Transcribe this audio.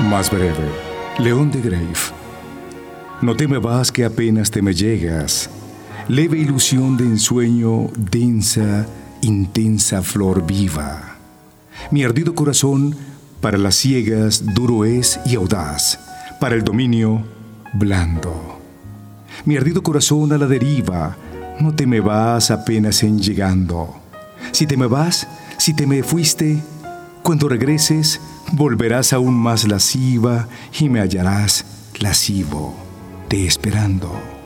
más breve. León de Grave. No te me vas que apenas te me llegas. Leve ilusión de ensueño, densa, intensa flor viva. Mi ardido corazón para las ciegas duro es y audaz, para el dominio blando. Mi ardido corazón a la deriva, no te me vas apenas en llegando. Si te me vas, si te me fuiste, cuando regreses, volverás aún más lasciva y me hallarás lascivo, te esperando.